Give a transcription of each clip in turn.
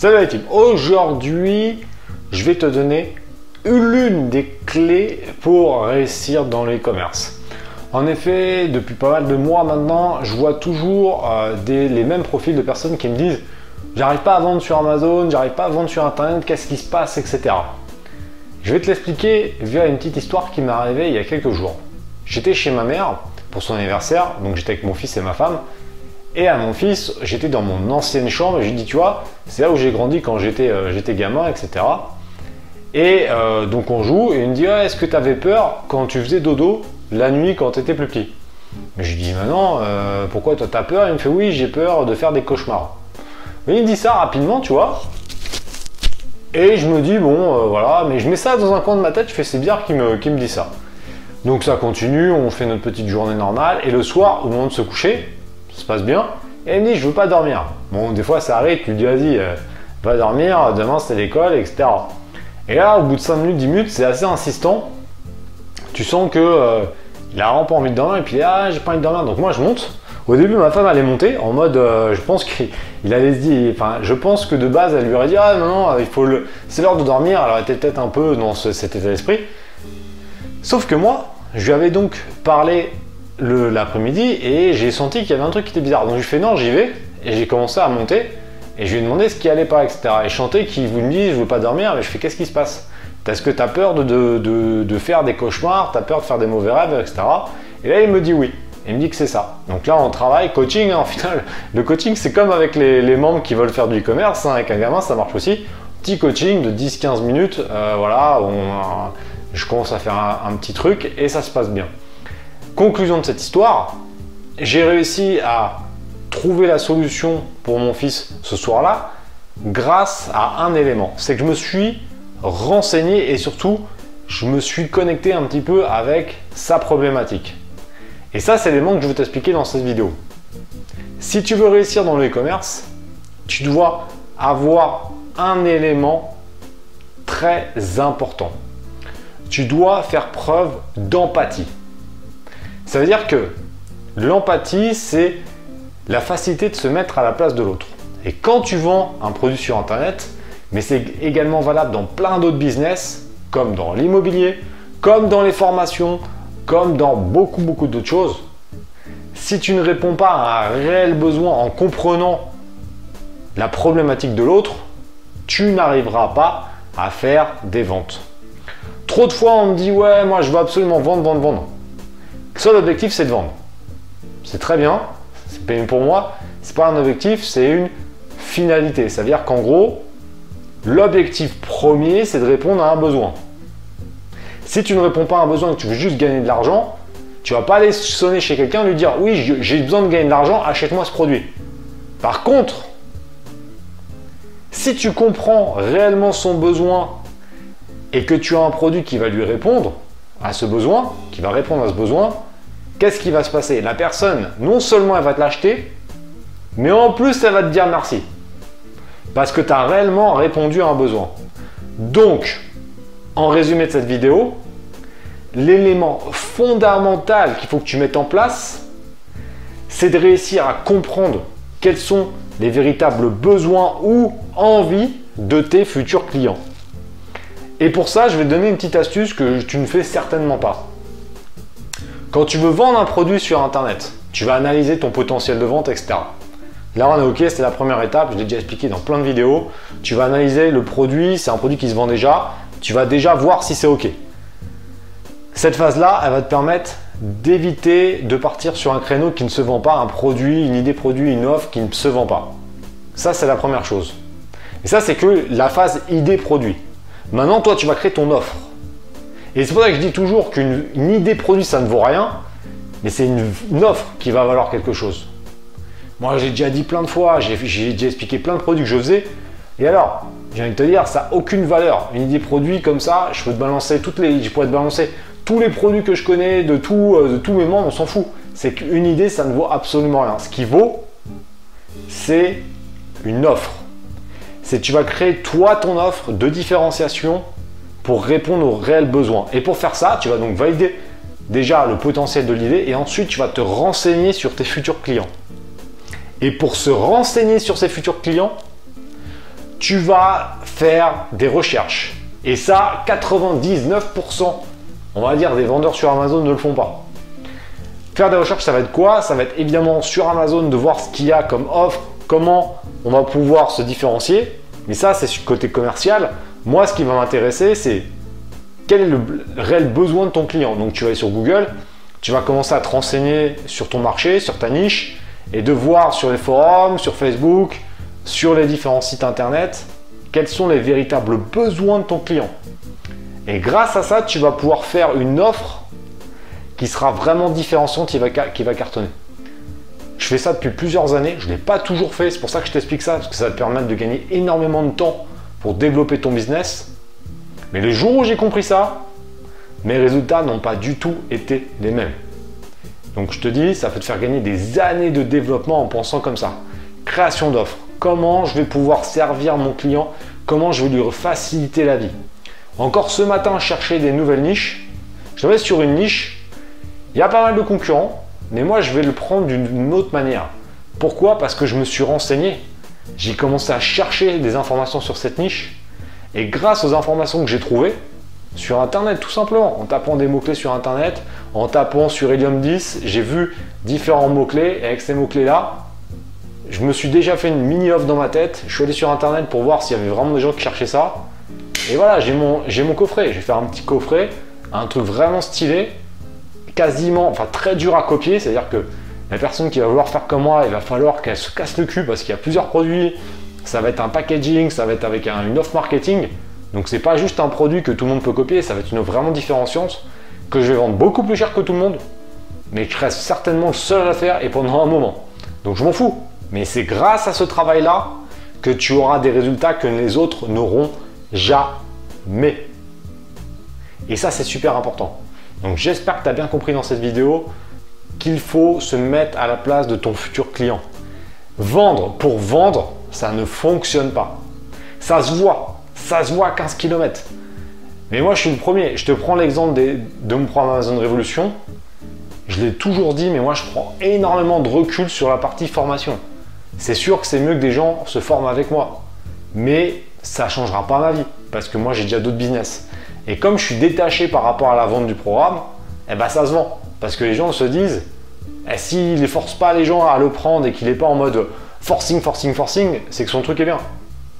Salut la team, aujourd'hui je vais te donner l'une des clés pour réussir dans l'e-commerce. En effet, depuis pas mal de mois maintenant, je vois toujours euh, les mêmes profils de personnes qui me disent j'arrive pas à vendre sur Amazon, j'arrive pas à vendre sur Internet, qu'est-ce qui se passe, etc. Je vais te l'expliquer via une petite histoire qui m'est arrivée il y a quelques jours. J'étais chez ma mère pour son anniversaire, donc j'étais avec mon fils et ma femme, et à mon fils, j'étais dans mon ancienne chambre et j'ai dit, tu vois, c'est là où j'ai grandi quand j'étais euh, gamin, etc. Et euh, donc on joue et il me dit, est-ce que tu avais peur quand tu faisais dodo la nuit quand tu étais plus petit? Mais je lui dis, maintenant, euh, pourquoi toi t'as peur? Il me fait, oui, j'ai peur de faire des cauchemars. Mais il me dit ça rapidement, tu vois. Et je me dis, bon, voilà, mais je mets ça dans un coin de ma tête, je fais, c'est bizarre qu'il me, me dit ça. Donc ça continue, on fait notre petite journée normale, et le soir, au moment de se coucher, se passe bien. Et elle me dit, je veux pas dormir. Bon, des fois ça arrive, tu lui dis, vas-y, euh, va dormir, demain c'est l'école, etc. Et là, au bout de 5 minutes, 10 minutes, c'est assez insistant. Tu sens que euh, il a vraiment pas envie de dormir, et puis ah, j'ai pas envie de dormir. Donc moi, je monte. Au début, ma femme allait monter en mode, euh, je pense qu'il allait se dire, enfin, je pense que de base, elle lui aurait dit, ah non, non, il faut le, c'est l'heure de dormir. Elle aurait été peut-être un peu dans cet état d'esprit. Sauf que moi, je lui avais donc parlé l'après-midi et j'ai senti qu'il y avait un truc qui était bizarre. Donc je fais non, j'y vais et j'ai commencé à monter et je lui ai demandé ce qui allait pas, etc. Et chanter qui vous me dit je veux pas dormir, mais je fais qu'est-ce qui se passe? Est-ce que tu as peur de, de, de, faire des cauchemars, tu as peur de faire des mauvais rêves, etc. Et là il me dit oui. Il me dit que c'est ça. Donc là, on travaille coaching. Hein, en final, le coaching, c'est comme avec les, membres qui veulent faire du e-commerce. Hein, avec un gamin, ça marche aussi. Petit coaching de 10-15 minutes. Euh, voilà, on, je commence à faire un, petit truc et ça se passe bien. Conclusion de cette histoire, j'ai réussi à trouver la solution pour mon fils ce soir-là grâce à un élément. C'est que je me suis renseigné et surtout je me suis connecté un petit peu avec sa problématique. Et ça, c'est l'élément que je vais t'expliquer dans cette vidéo. Si tu veux réussir dans le e-commerce, tu dois avoir un élément très important tu dois faire preuve d'empathie. Ça veut dire que l'empathie, c'est la facilité de se mettre à la place de l'autre. Et quand tu vends un produit sur Internet, mais c'est également valable dans plein d'autres business, comme dans l'immobilier, comme dans les formations, comme dans beaucoup, beaucoup d'autres choses, si tu ne réponds pas à un réel besoin en comprenant la problématique de l'autre, tu n'arriveras pas à faire des ventes. Trop de fois, on me dit ouais, moi je veux absolument vendre, vendre, vendre. Seul objectif, c'est de vendre. C'est très bien. C'est pour moi, c'est pas un objectif, c'est une finalité. Ça veut dire qu'en gros, l'objectif premier, c'est de répondre à un besoin. Si tu ne réponds pas à un besoin et que tu veux juste gagner de l'argent, tu vas pas aller sonner chez quelqu'un et lui dire oui, j'ai besoin de gagner de l'argent, achète-moi ce produit. Par contre, si tu comprends réellement son besoin et que tu as un produit qui va lui répondre à ce besoin, qui va répondre à ce besoin, qu'est-ce qui va se passer? La personne, non seulement elle va te l'acheter, mais en plus elle va te dire merci. Parce que tu as réellement répondu à un besoin. Donc, en résumé de cette vidéo, l'élément fondamental qu'il faut que tu mettes en place, c'est de réussir à comprendre quels sont les véritables besoins ou envies de tes futurs clients. Et pour ça, je vais te donner une petite astuce que tu ne fais certainement pas. Quand tu veux vendre un produit sur Internet, tu vas analyser ton potentiel de vente, etc. Là, on est OK, c'est la première étape, je l'ai déjà expliqué dans plein de vidéos. Tu vas analyser le produit, c'est un produit qui se vend déjà, tu vas déjà voir si c'est OK. Cette phase-là, elle va te permettre d'éviter de partir sur un créneau qui ne se vend pas, un produit, une idée produit, une offre qui ne se vend pas. Ça, c'est la première chose. Et ça, c'est que la phase idée produit. Maintenant, toi, tu vas créer ton offre. Et c'est pour ça que je dis toujours qu'une idée produit, ça ne vaut rien, mais c'est une, offre qui va valoir quelque chose. Moi, j'ai déjà dit plein de fois, j'ai déjà expliqué plein de produits que je faisais. Et alors, j'ai envie de te dire, ça n'a aucune valeur. Une idée produit comme ça, je peux te balancer toutes les, je pourrais te balancer tous les produits que je connais, de, tout, euh, de tous mes membres, on s'en fout. C'est qu'une idée, ça ne vaut absolument rien. Ce qui vaut, c'est une offre c'est tu vas créer toi ton offre de différenciation pour répondre aux réels besoins. Et pour faire ça, tu vas donc valider déjà le potentiel de l'idée et ensuite tu vas te renseigner sur tes futurs clients. Et pour se renseigner sur ces futurs clients, tu vas faire des recherches. Et ça, 99%, on va dire, des vendeurs sur Amazon ne le font pas. Faire des recherches, ça va être quoi? Ça va être évidemment sur Amazon de voir ce qu'il y a comme offre, comment on va pouvoir se différencier. Mais ça, c'est côté commercial. Moi, ce qui va m'intéresser, c'est quel est le réel besoin de ton client. Donc, tu vas aller sur Google, tu vas commencer à te renseigner sur ton marché, sur ta niche, et de voir sur les forums, sur Facebook, sur les différents sites internet, quels sont les véritables besoins de ton client. Et grâce à ça, tu vas pouvoir faire une offre qui sera vraiment différenciante, qui va, qui va cartonner. Je fais ça depuis plusieurs années, je ne l'ai pas toujours fait, c'est pour ça que je t'explique ça, parce que ça va te permettre de gagner énormément de temps pour développer ton business. Mais le jour où j'ai compris ça, mes résultats n'ont pas du tout été les mêmes. Donc je te dis, ça peut te faire gagner des années de développement en pensant comme ça. Création d'offres. Comment je vais pouvoir servir mon client? Comment je vais lui faciliter la vie? Encore ce matin, chercher des nouvelles niches. Je vais sur une niche. Il y a pas mal de concurrents, mais moi je vais le prendre d'une autre manière. Pourquoi? Parce que je me suis renseigné. J'ai commencé à chercher des informations sur cette niche. Et grâce aux informations que j'ai trouvées, sur Internet, tout simplement. En tapant des mots-clés sur Internet, en tapant sur Helium 10, j'ai vu différents mots-clés. Et avec ces mots-clés-là, je me suis déjà fait une mini-offre dans ma tête. Je suis allé sur Internet pour voir s'il y avait vraiment des gens qui cherchaient ça. Et voilà, j'ai mon, mon coffret. Je vais faire un petit coffret, un truc vraiment stylé, quasiment, enfin très dur à copier. C'est-à-dire que la personne qui va vouloir faire comme moi, il va falloir qu'elle se casse le cul parce qu'il y a plusieurs produits. Ça va être un packaging, ça va être avec une offre marketing. Donc c'est pas juste un produit que tout le monde peut copier, ça va être une vraiment différenciante que je vais vendre beaucoup plus cher que tout le monde, mais je reste certainement le seul à la faire et pendant un moment. Donc je m'en fous. Mais c'est grâce à ce travail-là que tu auras des résultats que les autres n'auront jamais. Et ça, c'est super important. Donc j'espère que tu as bien compris dans cette vidéo qu'il faut se mettre à la place de ton futur client. Vendre pour vendre, ça ne fonctionne pas. Ça se voit. Ça se voit à 15 km. Mais moi, je suis le premier. Je te prends l'exemple de mon programme Amazon Révolution. Je l'ai toujours dit, mais moi, je prends énormément de recul sur la partie formation. C'est sûr que c'est mieux que des gens se forment avec moi. Mais ça ne changera pas ma vie. Parce que moi, j'ai déjà d'autres business. Et comme je suis détaché par rapport à la vente du programme, eh ben, ça se vend. Parce que les gens se disent, eh, s'il ne force pas les gens à le prendre et qu'il n'est pas en mode forcing, forcing, forcing, c'est que son truc est bien.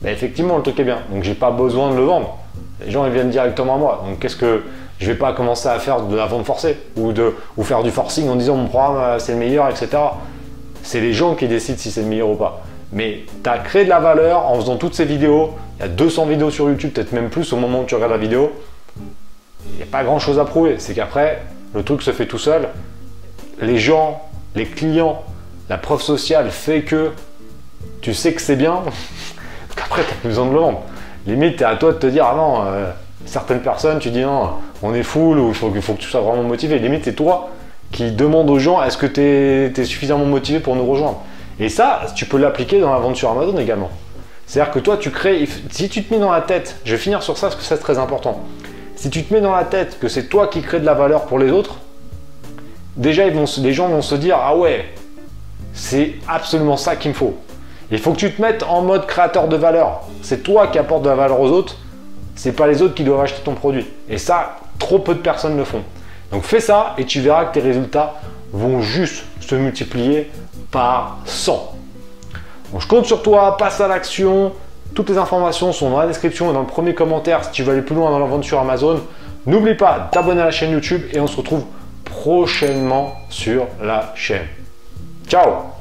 Effectivement, le truc est bien. Donc, j'ai pas besoin de le vendre. Les gens, ils viennent directement à moi. Donc, qu'est-ce que je vais pas commencer à faire de la vente forcée ou, de, ou faire du forcing en disant mon programme euh, c'est le meilleur, etc. C'est les gens qui décident si c'est le meilleur ou pas. Mais tu as créé de la valeur en faisant toutes ces vidéos. Il y a 200 vidéos sur YouTube, peut-être même plus au moment où tu regardes la vidéo. Il n'y a pas grand chose à prouver. C'est qu'après, le truc se fait tout seul. Les gens, les clients, la preuve sociale fait que tu sais que c'est bien. Après, tu as besoin de le vendre. Limite, tu es à toi de te dire, ah non, euh, certaines personnes, tu dis non, on est full ou il faut, faut, que tu sois vraiment motivé. Limite, c'est toi qui demande aux gens, est-ce que tu es, suffisamment motivé pour nous rejoindre? Et ça, tu peux l'appliquer dans la vente sur Amazon également. C'est-à-dire que toi, tu crées, si tu te mets dans la tête, je vais finir sur ça parce que c'est très important. Si tu te mets dans la tête que c'est toi qui crée de la valeur pour les autres, déjà les gens vont se dire, ah ouais, c'est absolument ça qu'il me faut. Il faut que tu te mettes en mode créateur de valeur. C'est toi qui apportes de la valeur aux autres. C'est pas les autres qui doivent acheter ton produit. Et ça, trop peu de personnes le font. Donc fais ça et tu verras que tes résultats vont juste se multiplier par 100. je compte sur toi, passe à l'action. Toutes les informations sont dans la description et dans le premier commentaire si tu veux aller plus loin dans la vente sur Amazon. N'oublie pas d'abonner à la chaîne YouTube et on se retrouve prochainement sur la chaîne. Ciao